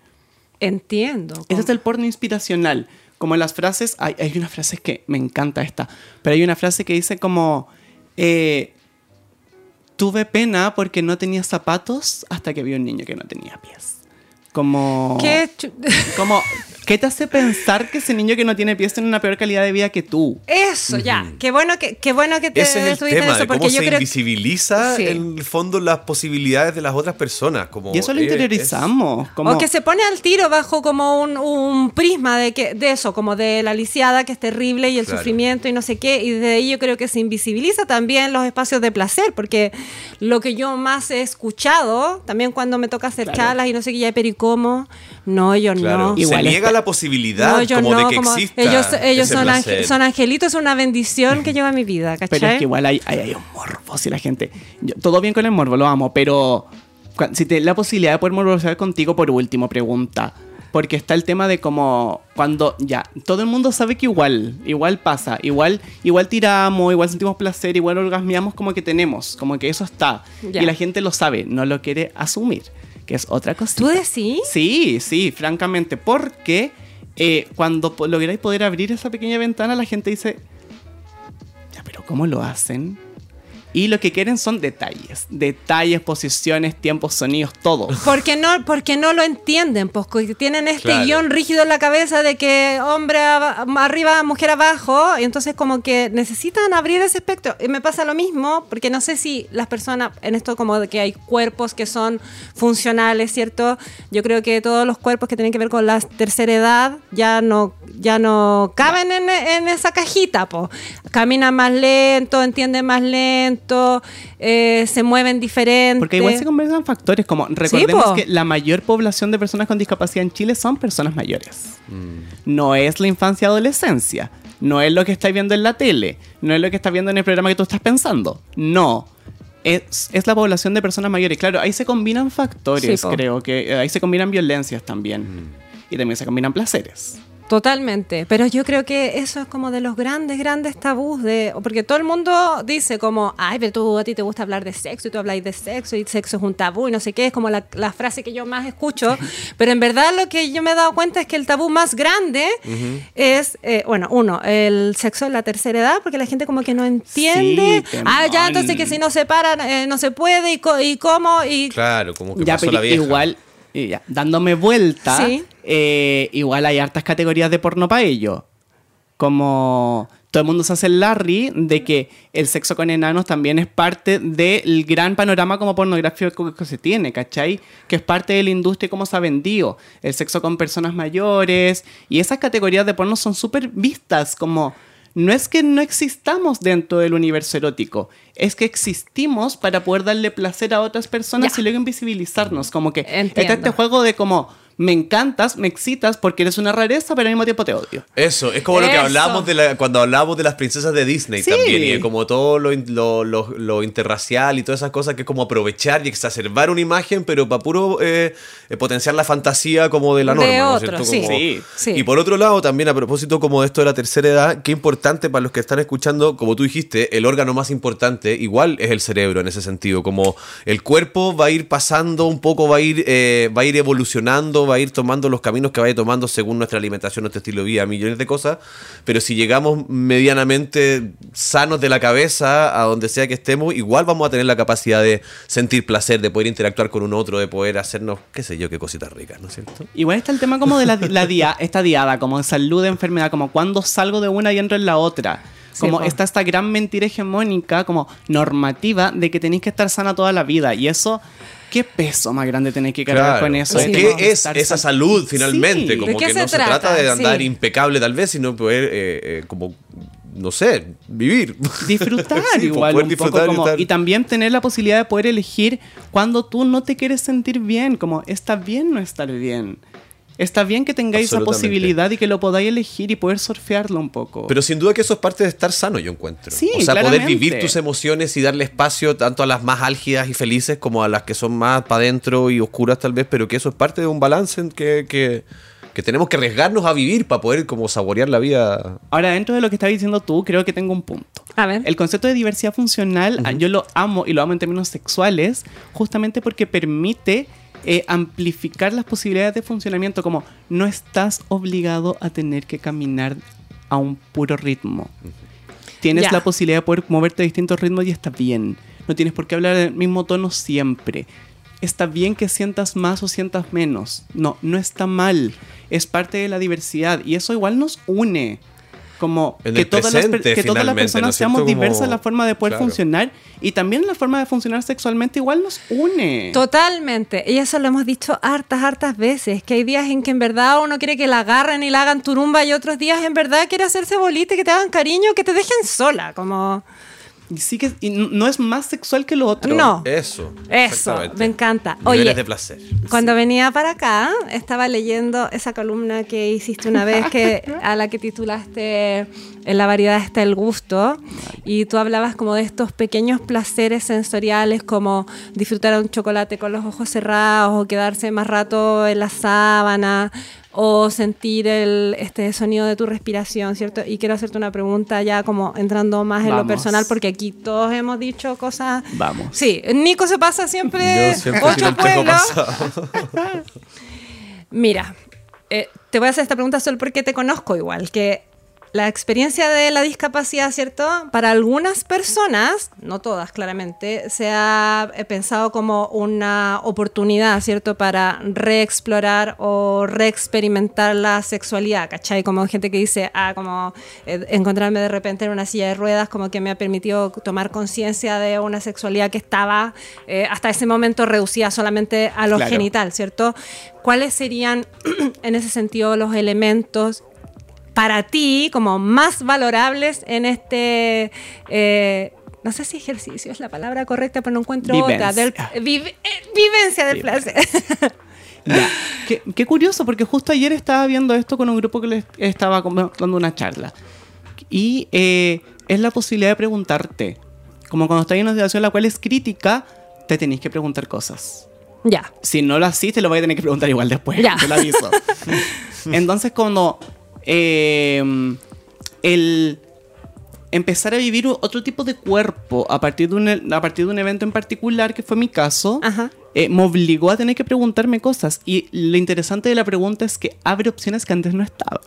Entiendo. Ese es el porno inspiracional. Como en las frases, hay, hay una frase que me encanta esta, pero hay una frase que dice como, eh, tuve pena porque no tenía zapatos hasta que vi un niño que no tenía pies. Como... ¿Qué *laughs* Como, ¿qué te hace pensar que ese niño que no tiene pies tiene una peor calidad de vida que tú? Eso, ya. Qué bueno que, qué bueno que te Ese es el tema, eso, de porque cómo yo se creo invisibiliza Sí. en el fondo las posibilidades de las otras personas. Como Y eso lo es- interiorizamos. Como, O que se pone al tiro bajo como un, un prisma de que de eso, como de la lisiada que es terrible y el Claro. sufrimiento y no sé qué, y de ahí yo creo que se invisibiliza también los espacios de placer, porque lo que yo más he escuchado, también cuando me toca hacer Claro. charlas y no sé qué, ya, pero ¿y cómo? No, yo es- Claro, no. se Igual niega está- la posibilidad No, como no, de que como exista ellos, ellos ese son, ángel- son angelitos, es una bendición que llega a mi vida, ¿cachai? Pero es que igual hay, hay, hay un morbo, si la gente... yo- todo bien con el morbo, lo amo, pero si te la posibilidad de poder morbosear contigo, por último, pregunta. Porque está el tema de como cuando ya, todo el mundo sabe que igual, igual pasa, igual, igual tiramos, igual sentimos placer, igual orgasmeamos como que tenemos, como que eso está. Ya. Y la gente lo sabe, no lo quiere asumir, que es otra cosa. ¿Tú decís? Sí, sí, francamente, porque eh, cuando lográis poder abrir esa pequeña ventana, la gente dice, ya, pero ¿cómo lo hacen? Y lo que quieren son detalles. Detalles, posiciones, tiempos, sonidos, todo. Porque no, porque no lo entienden, pues porque tienen este Claro. guion rígido en la cabeza de que hombre arriba, mujer abajo, y entonces como que necesitan abrir ese espectro. Y me pasa lo mismo, porque no sé si las personas, en esto como de que hay cuerpos que son funcionales, ¿cierto? Yo creo que todos los cuerpos que tienen que ver con la tercera edad ya no, ya no caben en, en esa cajita, po. Caminan más lento, entienden más lento, eh, se mueven diferente. Porque igual se conversan factores como, recordemos que la mayor población de personas con discapacidad en Chile son personas mayores. No es la infancia y adolescencia. No es lo que estáis viendo en la tele. No es lo que estás viendo en el programa que tú estás pensando. No. Es, es la población de personas mayores. Claro, ahí se combinan factores, Sí, creo que. eh, Ahí se combinan violencias también. Y también se combinan placeres. Totalmente, pero yo creo que eso es como de los grandes, grandes tabús de, porque todo el mundo dice como, ay, pero tú a ti te gusta hablar de sexo y tú habláis de sexo y sexo es un tabú y no sé qué, es como la, la frase que yo más escucho, *laughs* pero en verdad lo que yo me he dado cuenta es que el tabú más grande es, eh, bueno, uno, el sexo en la tercera edad, porque la gente como que no entiende, Sí, ah, ya, entonces que si no se paran, eh, no se puede y, co- y cómo, y Claro, como que Ya, pasó pero la vieja. igual, y ya, dándome vuelta, Sí. eh, igual hay hartas categorías de porno para ello. Como todo el mundo se hace el Larry de que el sexo con enanos también es parte del gran panorama como pornográfico que se tiene, ¿cachai? Que es parte de la industria y cómo se ha vendido. El sexo con personas mayores y esas categorías de porno son súper vistas como... No es que no existamos dentro del universo erótico, es que existimos para poder darle placer a otras personas Ya. y luego invisibilizarnos. Como que está este juego de como me encantas, me excitas porque eres una rareza, pero al mismo tiempo te odio. Eso, es como lo que hablábamos de la, cuando hablábamos de las princesas de Disney Sí. también, y de como todo lo, lo, lo- lo interracial y todas esas cosas que es como aprovechar y exacerbar una imagen, pero para puro eh, eh, potenciar la fantasía como de la De norma. ¿no es otro, cierto? sí. Como- Sí, sí. Y por otro lado, también a propósito como de esto de la tercera edad, qué importante para los que están escuchando, como tú dijiste, el órgano más importante igual es el cerebro en ese sentido, como el cuerpo va a ir pasando un poco, va a ir, eh, va a ir evolucionando, va a ir tomando los caminos que vaya tomando según nuestra alimentación, nuestro estilo de vida, millones de cosas, pero si llegamos medianamente sanos de la cabeza a donde sea que estemos, igual vamos a tener la capacidad de sentir placer, de poder interactuar con un otro, de poder hacernos, qué sé yo, qué cositas ricas, ¿no es cierto? Igual está el tema como de la, la dia- esta diada, como de salud, de enfermedad, como cuando salgo de una y entro en la otra. Como po. está esta gran mentira hegemónica, como normativa, de que tenéis que estar sana toda la vida. Y eso, ¿qué peso más grande tenéis que cargar Claro. con eso? ¿O Sí. ¿Qué Como es esa salud finalmente? Sí. Como ¿De qué que se no se trata de andar Sí. impecable tal vez, sino poder, eh, eh, como, no sé, vivir. *laughs* disfrutar Sí, igual poder un disfrutar y poco como- estar- y también tener la posibilidad de poder elegir cuando tú no te quieres sentir bien como está bien no estar bien está bien que tengáis esa posibilidad y que lo podáis elegir y poder surfearlo un poco Pero sin duda que eso es parte de estar sano, yo encuentro. Sí, o sea, poder claramente. vivir tus emociones y darle espacio tanto a las más álgidas y felices como a las que son más para adentro y oscuras tal vez, pero que eso es parte de un balance en que, que, que tenemos que arriesgarnos a vivir para poder como saborear la vida. ahora dentro de lo que estabas diciendo tú creo que tengo un punto A ver. el concepto de diversidad funcional ah, yo lo amo y lo amo en términos sexuales justamente porque permite eh, amplificar las posibilidades de funcionamiento como no estás obligado a tener que caminar a un puro ritmo. Tienes la posibilidad de poder moverte a distintos ritmos y está bien. No tienes por qué hablar en el mismo tono siempre. Está bien que sientas más o sientas menos. No no está mal. Es parte de la diversidad y eso igual nos une como En que, todas, las, que todas las finalmente, ¿no personas seamos diversas en Como- la forma de poder claro. funcionar y también la forma de funcionar sexualmente igual nos une. Totalmente. Y eso lo hemos dicho hartas, hartas veces. Que hay días en que en verdad uno quiere que la agarren y la hagan turumba y otros días en verdad quiere hacerse bolita, y que te hagan cariño, que te dejen sola. Como. Y sí que y n- no es más sexual que lo otro. No. Eso. Eso, me encanta. Niveles Oye, de placer. Cuando venía para acá, estaba leyendo esa columna que hiciste una vez que, *laughs* a la que titulaste En la variedad está el gusto. Y tú hablabas como de estos pequeños placeres sensoriales, como disfrutar un chocolate con los ojos cerrados, o quedarse más rato en la sábana, o sentir el este sonido de tu respiración, ¿cierto? Y quiero hacerte una pregunta ya como entrando más en lo personal, porque aquí todos hemos dicho cosas. Vamos. Sí, Nico se pasa siempre ocho pueblos. *laughs* Mira, eh, te voy a hacer esta pregunta solo porque te conozco igual, que la experiencia de la discapacidad, ¿cierto? Para algunas personas, no todas claramente, se ha eh, pensado como una oportunidad, ¿cierto? Para reexplorar o reexperimentar la sexualidad, ¿cachai? Como gente que dice, ah, como eh, encontrarme de repente en una silla de ruedas, como que me ha permitido tomar conciencia de una sexualidad que estaba eh, hasta ese momento reducida solamente a lo Claro. genital, ¿cierto? ¿Cuáles serían *clears throat* en ese sentido los elementos para ti como más valorables en este... eh, no sé si ejercicio es la palabra correcta, pero no encuentro otra. Del, Vivencia. vive- eh, vivencia del placer. *laughs* Ya. Qué, qué curioso, porque justo ayer estaba viendo esto con un grupo que les estaba dando una charla. Y eh, es la posibilidad de preguntarte. Como cuando estás en una situación la cual es crítica, te tenéis que preguntar cosas. ya. Si no lo hacís, te lo voy a tener que preguntar igual después. Ya. Te lo aviso. *laughs* Entonces, cuando eh, el empezar a vivir otro tipo de cuerpo a partir de un, a partir de un evento en particular, que fue mi caso, eh, me obligó a tener que preguntarme cosas. Y lo interesante de la pregunta es que abre opciones que antes no estaban.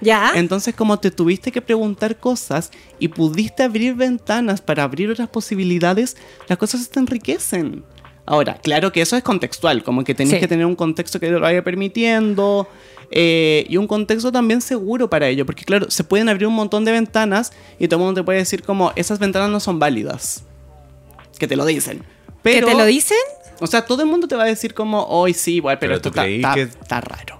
Ya. Entonces, como te tuviste que preguntar cosas y pudiste abrir ventanas para abrir otras posibilidades, las cosas te enriquecen. Ahora, claro que eso es contextual, como que tenés Sí. que tener un contexto que te lo vaya permitiendo eh, y un contexto también seguro para ello, porque claro, se pueden abrir un montón de ventanas y todo el mundo te puede decir como esas ventanas no son válidas, que te lo dicen. ¿Que Pero, te lo dicen? O sea, todo el mundo te va a decir como, hoy sí, igual, pero, Pero esto tú está, que- está raro.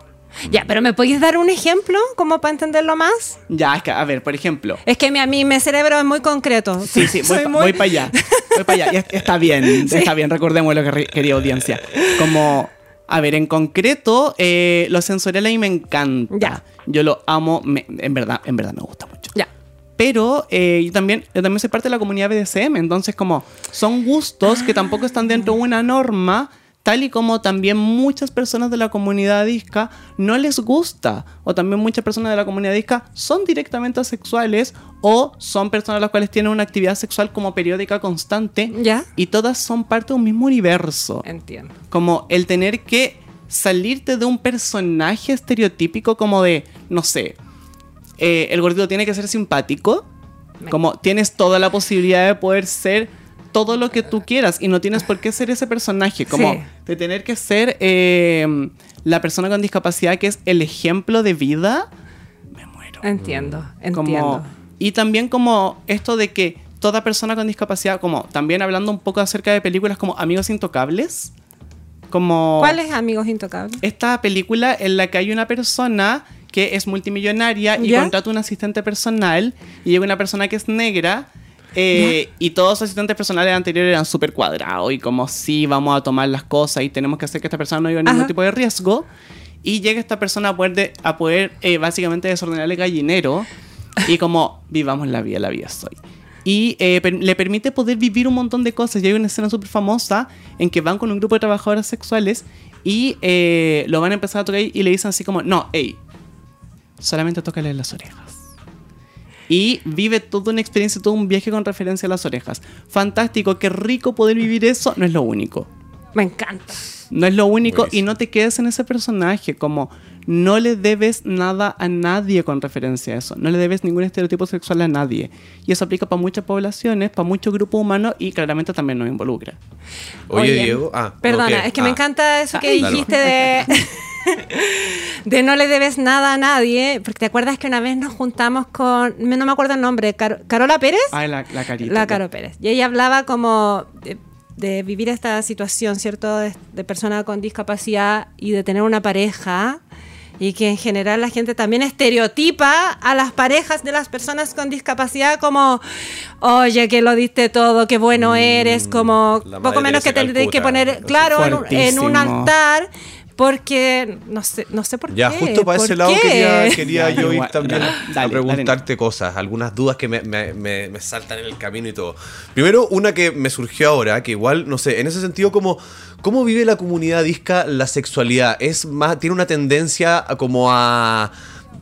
Ya, pero ¿me podéis dar un ejemplo como para entenderlo más? Ya, es que, a ver, por ejemplo, Es que mi, a mí mi cerebro es muy concreto. Sí, sí, voy, Soy muy- para allá. *laughs* Voy para allá. Y es- está bien, *laughs* está bien, recordemos lo que querida audiencia. Como, a ver, en concreto, eh, lo sensorial a mí me encanta. Ya. Yo lo amo, me- en verdad, en verdad me gusta mucho. Ya. Pero eh, yo, también, yo también soy parte de la comunidad BDSM, entonces como son gustos que tampoco están dentro de una norma, tal y como también muchas personas de la comunidad disca no les gusta, o también muchas personas de la comunidad disca son directamente asexuales o son personas las cuales tienen una actividad sexual como periódica constante Ya. y todas son parte de un mismo universo. Entiendo. Como el tener que salirte de un personaje estereotípico como de, no sé, eh, el gordito tiene que ser simpático. Como tienes toda la posibilidad de poder ser todo lo que tú quieras y no tienes por qué ser ese personaje. Como Sí. de tener que ser eh, la persona con discapacidad que es el ejemplo de vida. Me muero. Entiendo. Entiendo. Y también como esto de que toda persona con discapacidad, como también hablando un poco acerca de películas como Amigos Intocables, como ¿Cuáles amigos intocables? esta película en la que hay una persona que es multimillonaria y ¿Ya? contrata un asistente personal y llega una persona que es negra eh, y todos los asistentes personales anteriores eran súper cuadrados y como sí, vamos a tomar las cosas y tenemos que hacer que esta persona no lleve ningún Ajá. tipo de riesgo. Y llega esta persona a poder, de- a poder eh, básicamente desordenar el gallinero y como vivamos la vida, la vida soy. Y eh, per- le permite poder vivir un montón de cosas. Y hay una escena súper famosa en que van con un grupo de trabajadoras sexuales y lo van a empezar a tocar y le dicen así como, no, hey, solamente tócale las orejas. Y vive toda una experiencia, todo un viaje con referencia a las orejas. Fantástico, qué rico poder vivir eso, no es lo único. Me encanta. No es lo único y no te quedes en ese personaje, como no le debes nada a nadie con referencia a eso, no le debes ningún estereotipo sexual a nadie. Y eso aplica para muchas poblaciones, para muchos grupos humanos y claramente también nos involucra. Oye, Diego. Ah, Perdona, es que me Ah. encanta eso que Ay. Dale. dijiste de. *laughs* *laughs* de no le debes nada a nadie. Porque te acuerdas que una vez nos juntamos con. No me acuerdo el nombre. Car- ¿Carola Pérez? Ay, la, la carita. La. Caro Pérez. Y ella hablaba como de, de vivir esta situación, ¿cierto? De, de persona con discapacidad y de tener una pareja. Y que en general la gente también estereotipa a las parejas de las personas con discapacidad como, oye, que lo diste todo, qué bueno eres, como Mm, poco menos que te que poner, claro, en un, en un Fuertísimo. altar, porque no sé, no sé por Ya, qué. justo para ¿por ese lado qué? quería, quería Ya, yo ir también dale, a dale, preguntarte cosas, algunas dudas que me, me- me- me saltan en el camino y todo. Primero, una que me surgió ahora, que igual, no sé, en ese sentido, como, ¿cómo vive la comunidad disca la sexualidad? ¿Es más, tiene una tendencia a como a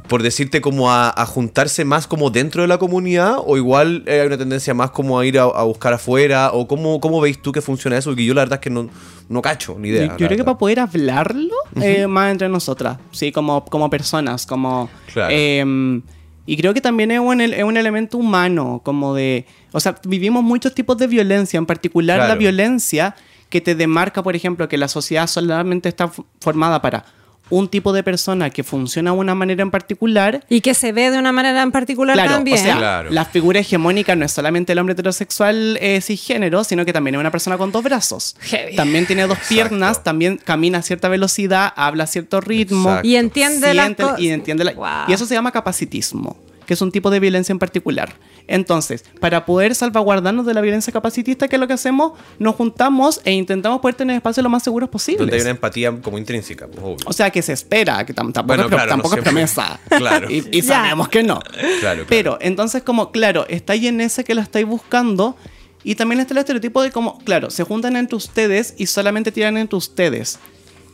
por decirte, como a, a juntarse más como dentro de la comunidad? ¿O igual eh, hay una tendencia más como a ir a, a buscar afuera? ¿O cómo, cómo veis tú que funciona eso? Porque yo la verdad es que no, no cacho, ni idea. Yo, creo que para poder hablarlo eh, más entre nosotras, sí, como, como personas, como... Claro. em, y creo que también es un, es un elemento humano, como de... O sea, vivimos muchos tipos de violencia, en particular la violencia que te demarca, por ejemplo, que la sociedad solamente está formada para un tipo de persona que funciona de una manera en particular Y que se ve de una manera en particular Claro, también. o sea, Claro. la figura hegemónica no es solamente el hombre heterosexual eh, cisgénero, sino que también es una persona con dos brazos. Heavy. También tiene dos Exacto. piernas, también camina a cierta velocidad, habla a cierto ritmo. Exacto. y entiende siente- y entiende la- Wow. y eso se llama capacitismo, que es un tipo de violencia en particular. Entonces, para poder salvaguardarnos de la violencia capacitista, ¿qué es lo que hacemos? Nos juntamos e intentamos poder tener espacios lo más seguros Donde hay una empatía como intrínseca, pues, obvio. O sea, que se espera, que tam- tampoco, Bueno, es, pro- claro, no tampoco es siempre. promesa. *laughs* Claro. Y, sabemos que no. Claro, claro. Pero entonces como, claro, está ahí en ese que la estáis buscando y también está el estereotipo de como, claro, se juntan entre ustedes y solamente tiran entre ustedes.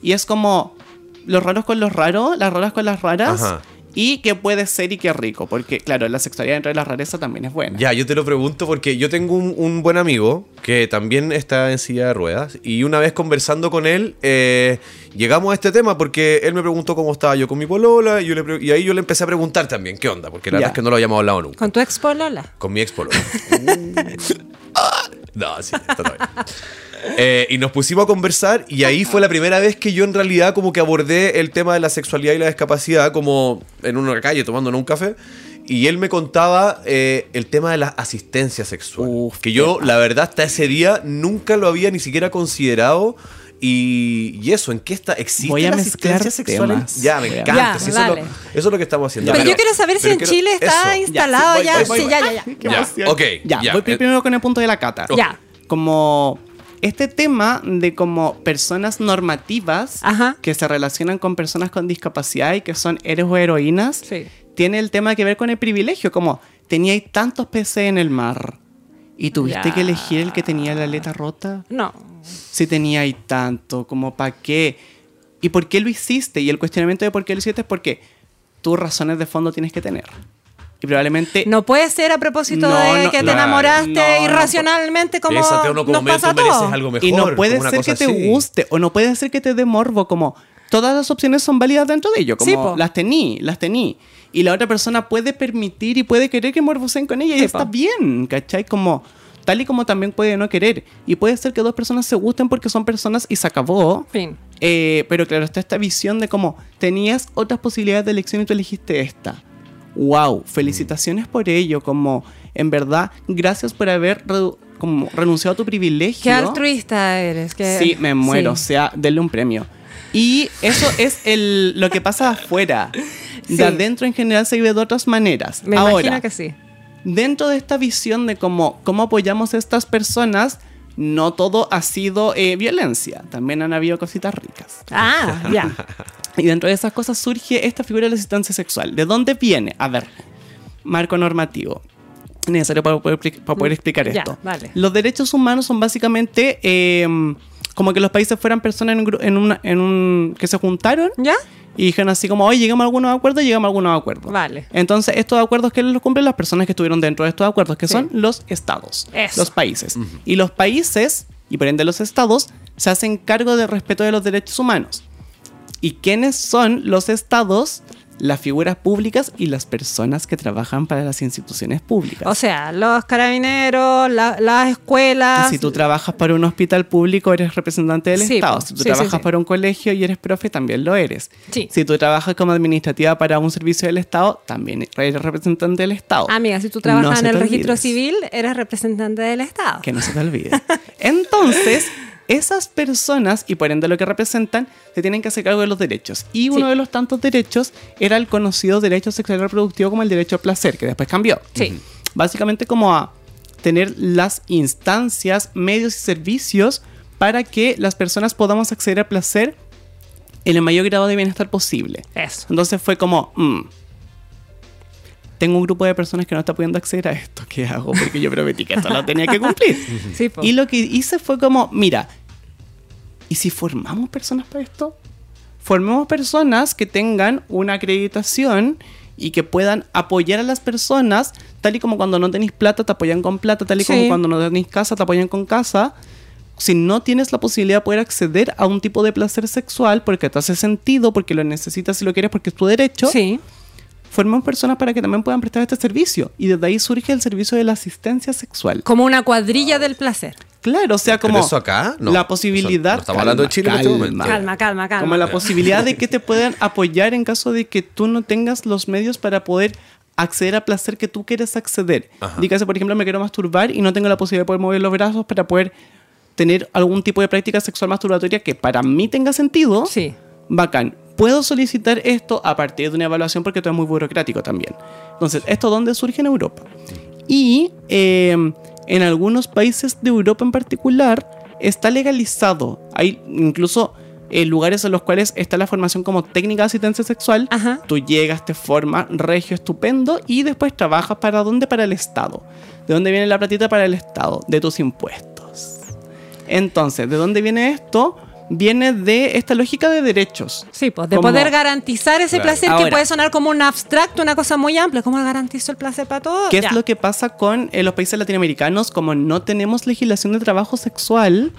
Y es como los raros con los raros, las raras con las raras Ajá. Y que puede ser y qué rico, porque claro, la sexualidad dentro de la rareza también es buena. Ya, yo te lo pregunto porque yo tengo un, un buen amigo que también está en silla de ruedas y una vez conversando con él eh, llegamos a este tema porque él me preguntó cómo estaba yo con mi polola y, yo le pre- y ahí yo le empecé a preguntar también qué onda, porque la Ya. verdad es que no lo habíamos hablado nunca. Con tu ex polola. Con mi ex polola. *laughs* *laughs* no, sí, está todo bien. Eh, y nos pusimos a conversar y ahí fue la primera vez que yo en realidad como que abordé el tema de la sexualidad y la discapacidad como en una calle tomándonos un café y él me contaba eh, el tema de la asistencia sexual. Uf, que yo la verdad hasta ese día nunca lo había ni siquiera considerado y, y eso, ¿en qué está? ¿Existe Voy a la mezclar asistencia sexual? temas. Ya, me encanta. Ya, sí, eso, es lo, eso es lo que estamos haciendo. Pero, yo quiero saber si pero en quiero- Chile está eso. instalado voy, ya. voy, sí, voy. ya, ya, ya. Ya, ok, Ya, ya. voy pri- primero con el punto de la cata. Ya. Como este tema de como personas normativas Ajá. que se relacionan con personas con discapacidad y que son héroes o heroínas, Sí. tiene el tema que ver con el privilegio, como teníais tantos peces en el mar y tuviste que elegir el que tenía la aleta rota. No. Si teníais tanto, como para qué. ¿Y por qué lo hiciste? Y el cuestionamiento de por qué lo hiciste es porque tus razones de fondo tienes que tener. Y probablemente No puede ser a propósito No, de no, que te enamoraste No, irracionalmente como Santiago, uno como nos pasa tú mereces algo mejor. Y no puede como ser que te así. guste o no puede ser que te dé morbo, como todas las opciones son válidas dentro de ello, como Sí, las tení, las tení. Y la otra persona puede permitir y puede querer que morbosen con ella y Sí, está po. bien, ¿cachai? Como tal y como también puede no querer. Y puede ser que dos personas se gusten porque son personas y se acabó. Fin. Eh, pero claro, está esta visión de cómo tenías otras posibilidades de elección y tú elegiste esta. Wow, felicitaciones por ello, como en verdad, gracias por haber como renunciado a tu privilegio. Qué altruista eres. qué- Sí, me muero. O sea, denle un premio. Y eso es el, lo que pasa afuera. Sí. De adentro en general se vive de otras maneras. Me Ahora, imagino que sí. dentro de esta visión de cómo, cómo apoyamos a estas personas, no todo ha sido eh, violencia. También han habido cositas ricas. Ah, ya. *laughs* Y dentro de esas cosas surge esta figura de la asistencia sexual. ¿De dónde viene? A ver, marco normativo. Necesario para poder, para poder explicar Ya, esto. vale. Los derechos humanos son básicamente eh, como que los países fueran personas en en una- en un que se juntaron ¿Ya? y dijeron así como, oye, llegamos a algunos acuerdos, llegamos a algunos acuerdos. Vale. Entonces, estos acuerdos que los cumplen las personas que estuvieron dentro de estos acuerdos, que Sí. son los estados, Eso. los países. Y los países, y por ende los estados, se hacen cargo del respeto de los derechos humanos. ¿Y quiénes son los estados? Las figuras públicas y las personas que trabajan para las instituciones públicas. O sea, los carabineros, la- las escuelas. Si tú trabajas para un hospital público, eres representante del Sí, Estado. Si tú Sí, trabajas sí. para un colegio y eres profe, también lo eres. Si tú trabajas como administrativa para un servicio del Estado, también eres representante del Estado. Amiga, si tú trabajas No en el registro civil, eres representante del Estado. Que no se te olvide. *laughs* Entonces, esas personas, y por ende lo que representan, se tienen que hacer cargo de los derechos. Y uno Sí. de los tantos derechos era el conocido derecho sexual y reproductivo como el derecho al placer, que después cambió. Sí. Básicamente como a tener las instancias, medios y servicios para que las personas podamos acceder al placer en el mayor grado de bienestar posible. Eso. Entonces fue como, mm, tengo un grupo de personas que no está pudiendo acceder a esto. ¿Qué hago? Porque yo prometí que esto lo tenía que cumplir. *laughs* Sí. Y lo que hice fue como, mira, ¿y si formamos personas para esto? formemos personas que tengan una acreditación y que puedan apoyar a las personas, tal y como cuando no tenéis plata te apoyan con plata, tal y Sí. como cuando no tenéis casa te apoyan con casa. Si no tienes la posibilidad de poder acceder a un tipo de placer sexual porque te hace sentido, porque lo necesitas y lo quieres porque es tu derecho, Sí. Formemos personas para que también puedan prestar este servicio. Y desde ahí surge el servicio de la asistencia sexual. Como una cuadrilla del placer. Claro, o sea, ¿Pero como eso acá? No. la Eso- posibilidad. no estamos hablando de Chile en este momento. Calma, calma, calma. Como la posibilidad de que te puedan apoyar en caso de que tú no tengas los medios para poder acceder a placer que tú quieres acceder. Ajá. Dígase, por ejemplo, me quiero masturbar y no tengo la posibilidad de poder mover los brazos para poder tener algún tipo de práctica sexual masturbatoria que para mí tenga sentido. Sí. Bacán. Puedo solicitar esto a partir de una evaluación porque esto es muy burocrático también. Entonces, ¿esto dónde surge en Europa? Y eh, en algunos países de Europa en particular está legalizado. Hay incluso eh, lugares en los cuales está la formación como técnica de asistencia sexual. Ajá. Tú llegas, te formas, regio, estupendo, y después trabajas para dónde? Para el Estado. ¿De dónde viene la platita para el Estado? De tus impuestos. Entonces, ¿de dónde viene esto? Viene de esta lógica de derechos. Sí, pues de Como- poder garantizar ese Claro. placer que Ahora. puede sonar como un abstracto, una cosa muy amplia. ¿Cómo garantizo el placer para todos? ¿Qué Ya. es lo que pasa con eh, los países latinoamericanos? Como no tenemos legislación de trabajo sexual,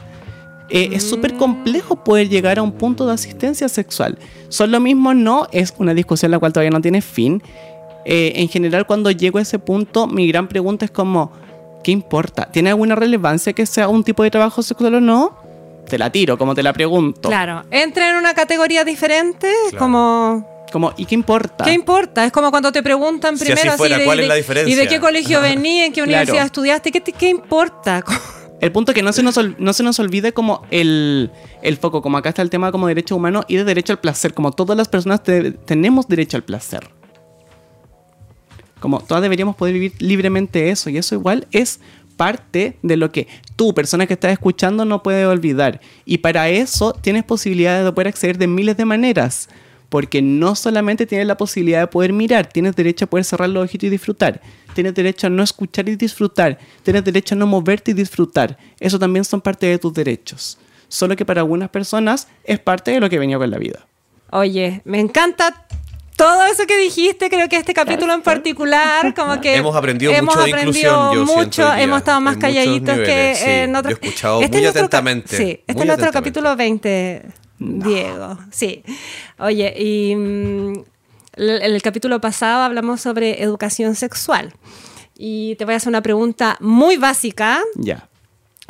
eh, es súper complejo poder llegar a un punto de asistencia sexual. Son lo mismo, no, es una discusión la cual todavía no tiene fin. Eh, en general, cuando llego a ese punto, mi gran pregunta es como, ¿qué importa? ¿Tiene alguna relevancia que sea un tipo de trabajo sexual o no? Te la tiro, como te la pregunto. Claro, entra en una categoría diferente, Claro. como... Como, ¿y qué importa? ¿Qué importa? Es como cuando te preguntan Si primero así fuera, de, ¿cuál de- es la diferencia? ¿Y de qué colegio *laughs* venís? ¿En qué Claro. universidad estudiaste? ¿Qué, te- qué importa? *laughs* El punto es que no se nos, ol- no se nos olvide como el, el foco, como acá está el tema como derecho humano y de derecho al placer, como todas las personas te- tenemos derecho al placer. Como todas deberíamos poder vivir libremente eso y eso igual es parte de lo que tú, persona que estás escuchando, no puedes olvidar. Y para eso tienes posibilidades de poder acceder de miles de maneras. Porque no solamente tienes la posibilidad de poder mirar, tienes derecho a poder cerrar los ojitos y disfrutar. Tienes derecho a no escuchar y disfrutar. Tienes derecho a no moverte y disfrutar. Eso también son parte de tus derechos. Solo que para algunas personas es parte de lo que venía con la vida. Oye, me encanta todo eso que dijiste. Creo que este capítulo en particular, como que. Hemos aprendido hemos mucho de inclusión, yo mucho, hemos estado más calladitos que sí. en otros. Yo he escuchado Este muy es atentamente, Sí, este es nuestro capítulo 20, Diego. Sí. Oye, y. mm, el, el capítulo pasado hablamos sobre educación sexual. Y te voy a hacer una pregunta muy básica. Ya.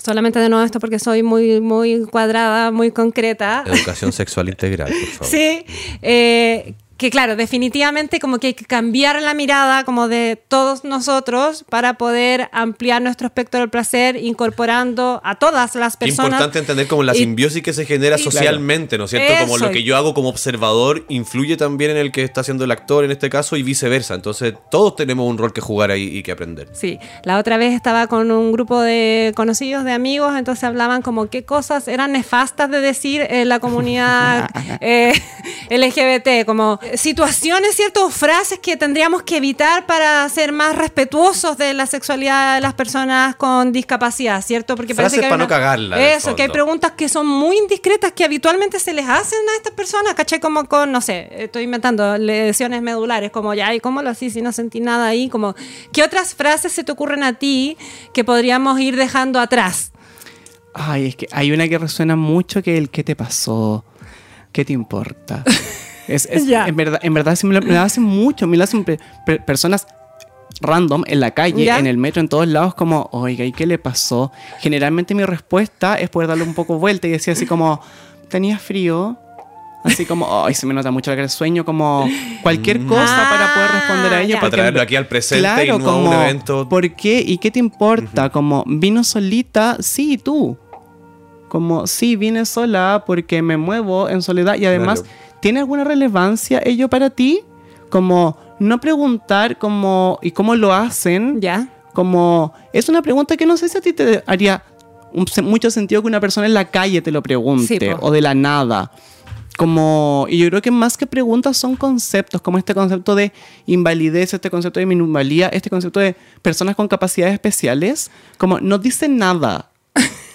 Solamente de nuevo esto porque soy muy, muy cuadrada, muy concreta. Educación sexual integral, por *laughs* favor. Sí, eh, que claro, definitivamente como que hay que cambiar la mirada como de todos nosotros para poder ampliar nuestro espectro del placer, incorporando a todas las personas. importante entender como la Y- simbiosis que se genera y- socialmente, ¿no es cierto? Como lo que yo hago como observador influye también en el que está haciendo el actor en este caso y viceversa. Entonces todos tenemos un rol que jugar ahí y que aprender. Sí, la otra vez estaba con un grupo de conocidos, de amigos, entonces hablaban como qué cosas eran nefastas de decir en la comunidad *laughs* eh, *laughs* LGBT, como situaciones, ¿cierto? O frases que tendríamos que evitar para ser más respetuosos de la sexualidad de las personas con discapacidad, ¿cierto? Porque Frases que para no cagarla, Eso, que hay preguntas que son muy indiscretas que habitualmente se les hacen a estas personas, ¿cachai? Como con, no sé, estoy inventando lesiones medulares, como ya, ¿y cómo lo así si no sentí nada ahí? Como, ¿qué otras frases se te ocurren a ti que podríamos ir dejando atrás? Ay, es que hay una que resuena mucho que el ¿qué te pasó? ¿Qué te importa? *laughs* Es, en, verdad, en verdad sí me lo, me lo hacen mucho, me lo hacen pe- pe- personas random en la calle, en el metro, en todos lados, como, oiga, ¿y qué le pasó? Generalmente mi respuesta es poder darle un poco vuelta y decir así como, ¿tenías frío? Así como, ay, se me nota mucho el sueño, como cualquier cosa para poder responder a Ah, ello. Para traerlo aquí al presente y a un como, evento. ¿Por qué? ¿Y qué te importa? Como, ¿vino solita? Sí, tú. Como, sí, vine sola porque me muevo en soledad y además, Claro. ¿Tiene alguna relevancia ello para ti? Como, no preguntar como, ¿y cómo lo hacen? ¿Ya? Como, es una pregunta que no sé si a ti te haría un- mucho sentido que una persona en la calle te lo pregunte Sí, o de la nada. Como, y yo creo que más que preguntas son conceptos, como este concepto de invalidez, este concepto de minusvalía, este concepto de personas con capacidades especiales, como no dice nada.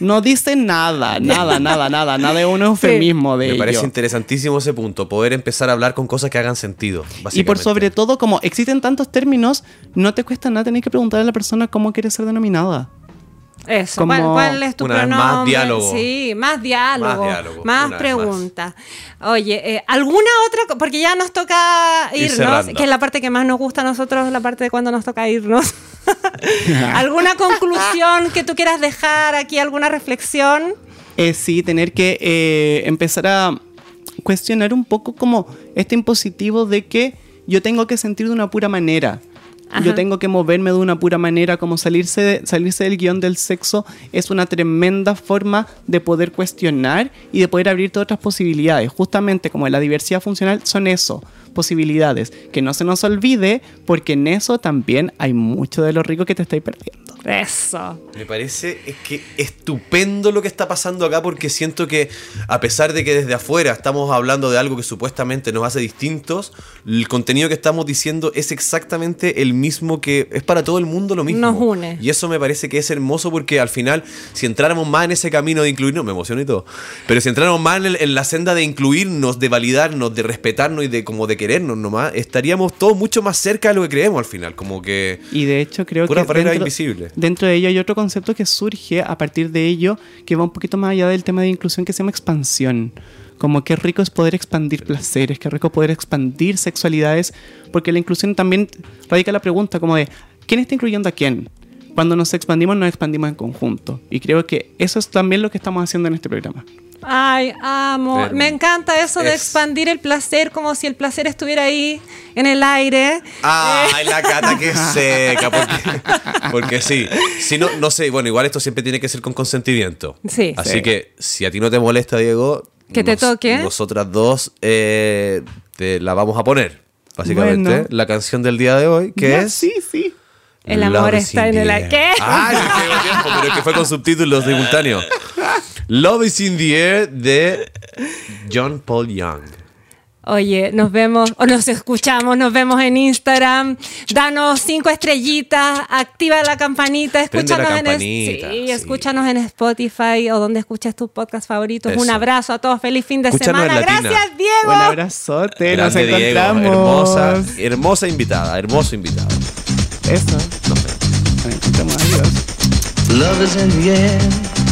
No dice nada, nada, nada, nada, nada de un eufemismo de Me parece ello. interesantísimo ese punto, poder empezar a hablar con cosas que hagan sentido. Y por sobre todo, como existen tantos términos, no te cuesta nada tener que preguntarle a la persona cómo quiere ser denominada. Eso, Como ¿cuál, cuál es tu una vez más, pronombre? diálogo. Sí, más diálogo. Más diálogo, más preguntas. Oye, eh, ¿alguna otra? Porque ya nos toca Ir irnos, que es la parte que más nos gusta a nosotros, la parte de cuando nos toca irnos. *laughs* ¿Alguna conclusión que tú quieras dejar aquí? ¿Alguna reflexión? Eh, sí, tener que eh, empezar a cuestionar un poco como este impositivo de que yo tengo que sentir de una pura manera. Ajá. Yo tengo que moverme de una pura manera, como salirse, de- salirse del guion del sexo es una tremenda forma de poder cuestionar y de poder abrirte otras posibilidades. Justamente como la diversidad funcional son eso, posibilidades. Que no se nos olvide, porque en eso también hay mucho de lo rico que te estáis perdiendo. Eso. Me parece es que estupendo lo que está pasando acá porque siento que a pesar de que desde afuera estamos hablando de algo que supuestamente nos hace distintos, el contenido que estamos diciendo es exactamente el mismo que es para todo el mundo lo mismo. Nos une. Y eso me parece que es hermoso porque al final si entráramos más en ese camino de incluirnos, me emociono y todo, pero si entráramos más en, el- en la senda de incluirnos, de validarnos, de respetarnos y de como de querernos nomás, estaríamos todos mucho más cerca de lo que creemos al final, como que Y de hecho creo que dentro, invisibles. Dentro de ello hay otro concepto que surge a partir de ello que va un poquito más allá del tema de inclusión que se llama expansión. Como qué rico es poder expandir placeres, qué rico poder expandir sexualidades, porque la inclusión también radica la pregunta como de ¿quién está incluyendo a quién? Cuando nos expandimos, nos expandimos en conjunto. Y creo que eso es también lo que estamos haciendo en este programa. Ay, amo. Pero Me encanta eso de es- expandir el placer como si el placer estuviera ahí en el aire. Ay, la cata que seca, porque, *laughs* porque sí. Si no, no sé, bueno, igual esto siempre tiene que ser con consentimiento. Sí. Así Sí. que si a ti no te molesta, Diego, Que te toque. Nosotras dos eh, te la vamos a poner. Básicamente, Bueno. la canción del día de hoy, que Ya, es. Sí, sí. El amor está en el. ¿Qué? Ay, no tengo tiempo, pero es que fue con subtítulos simultáneos. Love is in the air de John Paul Young. Oye, nos vemos o nos escuchamos, nos vemos en Instagram. Danos cinco estrellitas, activa la campanita, la escúchanos en sí, sí. escúchanos en Spotify o donde escuches tus podcasts favoritos. Eso. Un abrazo a todos, feliz fin de Escúchanos semana. Gracias, Diego. Un abrazote, nos Grande Diego, encontramos. hermosa, hermosa invitada, hermoso invitado. Eso. Nos adiós. Love is in the air.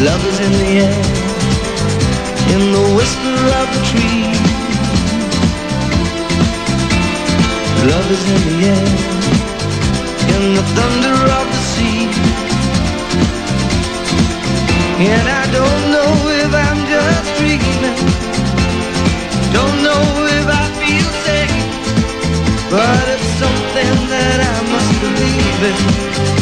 Love is in the air, in the whisper of the tree. Love is in the air, in the thunder of the sea. And I don't know if I'm just dreaming. Don't know if I feel safe. But it's something that I must believe in.